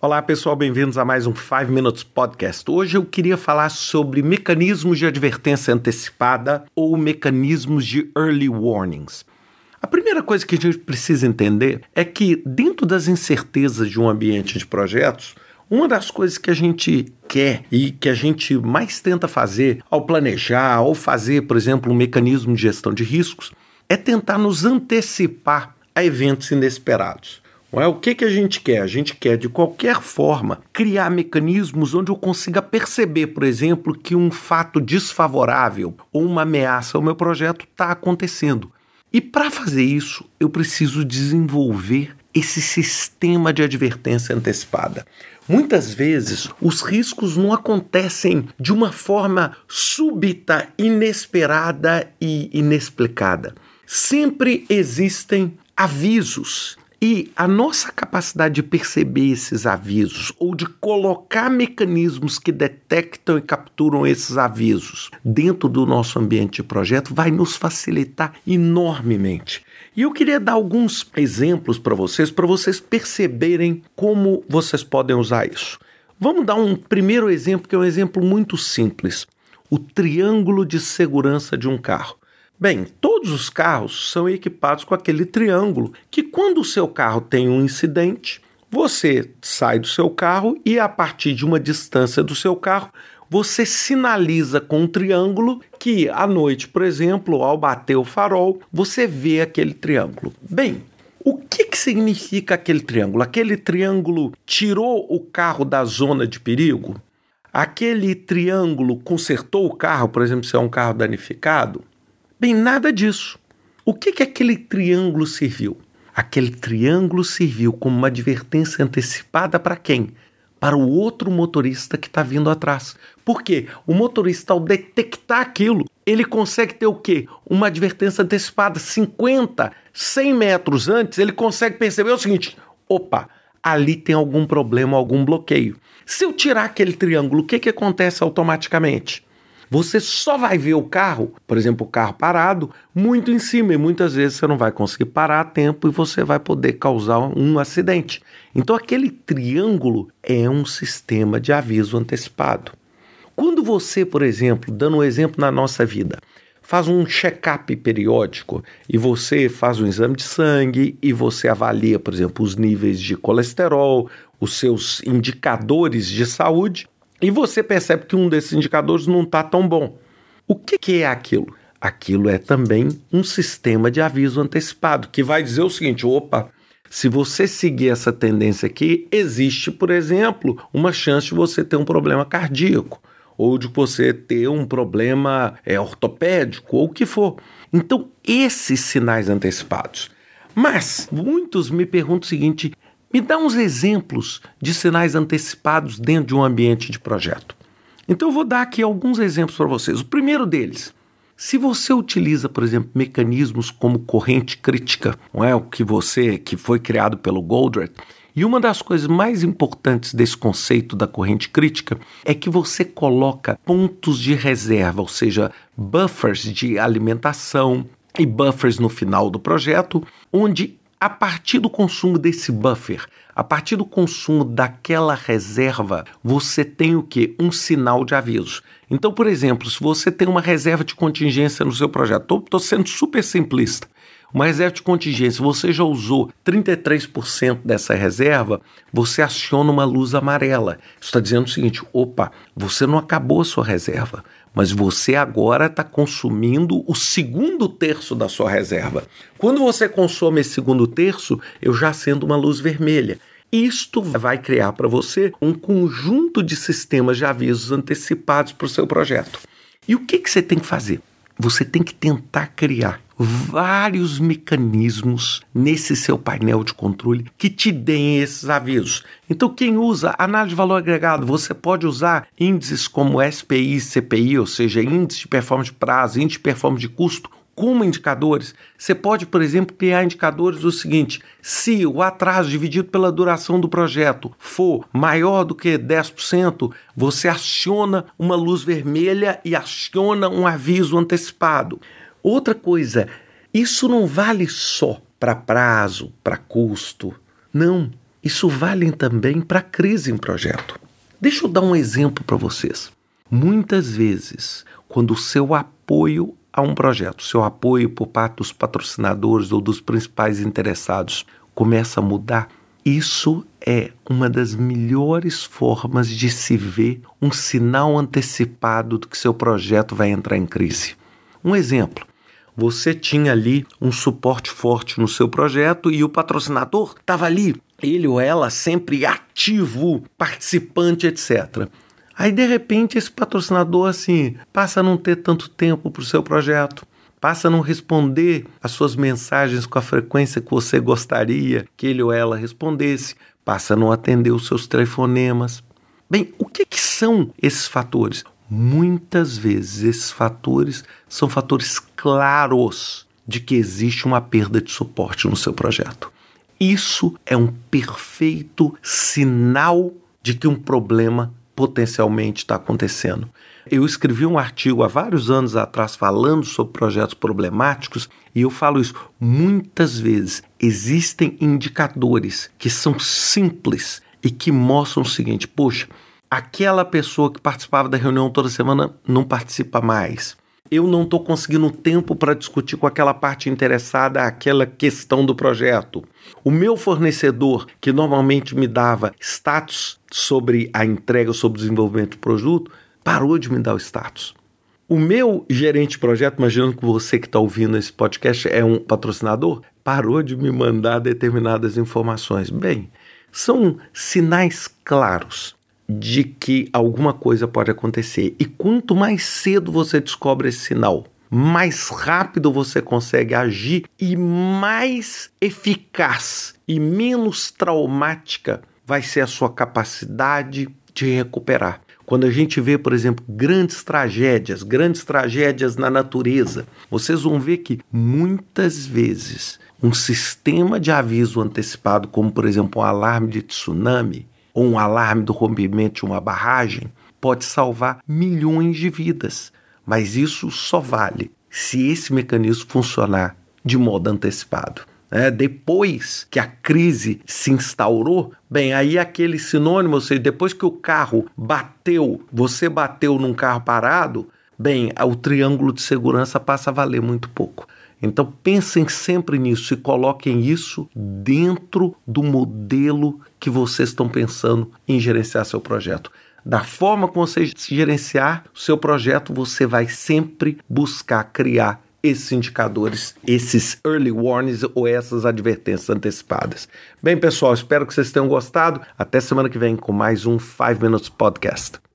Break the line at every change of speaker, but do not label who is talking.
Olá pessoal, bem-vindos a mais um 5 Minutes Podcast. Hoje eu queria falar sobre mecanismos de advertência antecipada ou mecanismos de early warnings. A primeira coisa que a gente precisa entender é que, dentro das incertezas de um ambiente de projetos, uma das coisas que a gente quer e que a gente mais tenta fazer ao planejar, ou fazer, por exemplo, um mecanismo de gestão de riscos, é tentar nos antecipar a eventos inesperados. É? O que, que a gente quer? A gente quer, de qualquer forma, criar mecanismos onde eu consiga perceber, por exemplo, que um fato desfavorável ou uma ameaça ao meu projeto está acontecendo. E para fazer isso, eu preciso desenvolver esse sistema de advertência antecipada. Muitas vezes, os riscos não acontecem de uma forma súbita, inesperada e inexplicada. Sempre existem avisos e a nossa capacidade de perceber esses avisos ou de colocar mecanismos que detectam e capturam esses avisos dentro do nosso ambiente de projeto vai nos facilitar enormemente. E eu queria dar alguns exemplos para vocês, para vocês perceberem como vocês podem usar isso. Vamos dar um primeiro exemplo, que é um exemplo muito simples: o triângulo de segurança de um carro. Bem, todos os carros são equipados com aquele triângulo que, quando o seu carro tem um incidente, você sai do seu carro e, a partir de uma distância do seu carro, você sinaliza com um triângulo que, à noite, por exemplo, ao bater o farol, você vê aquele triângulo. Bem, o que, que significa aquele triângulo? Aquele triângulo tirou o carro da zona de perigo? Aquele triângulo consertou o carro, por exemplo, se é um carro danificado? Bem, nada disso. O que, que aquele triângulo serviu? Aquele triângulo serviu como uma advertência antecipada para quem? Para o outro motorista que está vindo atrás. Por quê? O motorista, ao detectar aquilo, ele consegue ter o quê? Uma advertência antecipada 50, 100 metros antes, ele consegue perceber o seguinte: opa, ali tem algum problema, algum bloqueio. Se eu tirar aquele triângulo, o que, que acontece automaticamente? Você só vai ver o carro, por exemplo, o carro parado, muito em cima e muitas vezes você não vai conseguir parar a tempo e você vai poder causar um acidente. Então, aquele triângulo é um sistema de aviso antecipado. Quando você, por exemplo, dando um exemplo na nossa vida, faz um check-up periódico e você faz um exame de sangue e você avalia, por exemplo, os níveis de colesterol, os seus indicadores de saúde, e você percebe que um desses indicadores não está tão bom. O que, que é aquilo? Aquilo é também um sistema de aviso antecipado, que vai dizer o seguinte: opa, se você seguir essa tendência aqui, existe, por exemplo, uma chance de você ter um problema cardíaco, ou de você ter um problema é, ortopédico, ou o que for. Então, esses sinais antecipados. Mas muitos me perguntam o seguinte: me dá uns exemplos de sinais antecipados dentro de um ambiente de projeto. Então eu vou dar aqui alguns exemplos para vocês. O primeiro deles, se você utiliza, por exemplo, mecanismos como corrente crítica, não é o que você que foi criado pelo Goldratt, e uma das coisas mais importantes desse conceito da corrente crítica é que você coloca pontos de reserva, ou seja, buffers de alimentação e buffers no final do projeto, onde a partir do consumo desse buffer, a partir do consumo daquela reserva, você tem o que? Um sinal de aviso. Então, por exemplo, se você tem uma reserva de contingência no seu projeto, estou sendo super simplista. Uma reserva de contingência, você já usou 33% dessa reserva, você aciona uma luz amarela. Isso está dizendo o seguinte: opa, você não acabou a sua reserva mas você agora está consumindo o segundo terço da sua reserva. Quando você consome esse segundo terço, eu já acendo uma luz vermelha. Isto vai criar para você um conjunto de sistemas de avisos antecipados para o seu projeto. E o que, que você tem que fazer? Você tem que tentar criar vários mecanismos nesse seu painel de controle que te deem esses avisos. Então, quem usa análise de valor agregado, você pode usar índices como SPI CPI, ou seja, índice de performance de prazo, índice de performance de custo, como indicadores. Você pode, por exemplo, criar indicadores do seguinte: se o atraso dividido pela duração do projeto for maior do que 10%, você aciona uma luz vermelha e aciona um aviso antecipado. Outra coisa, isso não vale só para prazo, para custo. Não. isso vale também para crise em projeto. Deixa eu dar um exemplo para vocês. Muitas vezes, quando o seu apoio a um projeto, seu apoio por parte dos patrocinadores ou dos principais interessados começa a mudar, isso é uma das melhores formas de se ver um sinal antecipado do que seu projeto vai entrar em crise. Um exemplo: você tinha ali um suporte forte no seu projeto e o patrocinador estava ali, ele ou ela sempre ativo, participante, etc. Aí de repente esse patrocinador assim passa a não ter tanto tempo para o seu projeto, passa a não responder as suas mensagens com a frequência que você gostaria que ele ou ela respondesse, passa a não atender os seus telefonemas. Bem, o que, que são esses fatores? Muitas vezes esses fatores são fatores claros de que existe uma perda de suporte no seu projeto. Isso é um perfeito sinal de que um problema potencialmente está acontecendo. Eu escrevi um artigo há vários anos atrás falando sobre projetos problemáticos e eu falo isso muitas vezes. Existem indicadores que são simples e que mostram o seguinte: poxa, aquela pessoa que participava da reunião toda semana não participa mais. Eu não estou conseguindo tempo para discutir com aquela parte interessada aquela questão do projeto. O meu fornecedor, que normalmente me dava status sobre a entrega, sobre o desenvolvimento do produto, parou de me dar o status. O meu gerente de projeto, imaginando que você que está ouvindo esse podcast é um patrocinador, parou de me mandar determinadas informações. Bem, são sinais claros de que alguma coisa pode acontecer. E quanto mais cedo você descobre esse sinal, mais rápido você consegue agir e mais eficaz e menos traumática vai ser a sua capacidade de recuperar. Quando a gente vê, por exemplo, grandes tragédias, grandes tragédias na natureza, vocês vão ver que muitas vezes um sistema de aviso antecipado, como por exemplo um alarme de tsunami ou um alarme do rompimento de uma barragem, pode salvar milhões de vidas. Mas isso só vale se esse mecanismo funcionar de modo antecipado. É, depois que a crise se instaurou, bem, aí aquele sinônimo, ou seja, depois que o carro bateu, você bateu num carro parado, bem, o triângulo de segurança passa a valer muito pouco. Então pensem sempre nisso e coloquem isso dentro do modelo que vocês estão pensando em gerenciar seu projeto. Da forma como você gerenciar o seu projeto, você vai sempre buscar criar esses indicadores, esses early warnings ou essas advertências antecipadas. Bem, pessoal, espero que vocês tenham gostado. Até semana que vem com mais um 5 Minutes Podcast.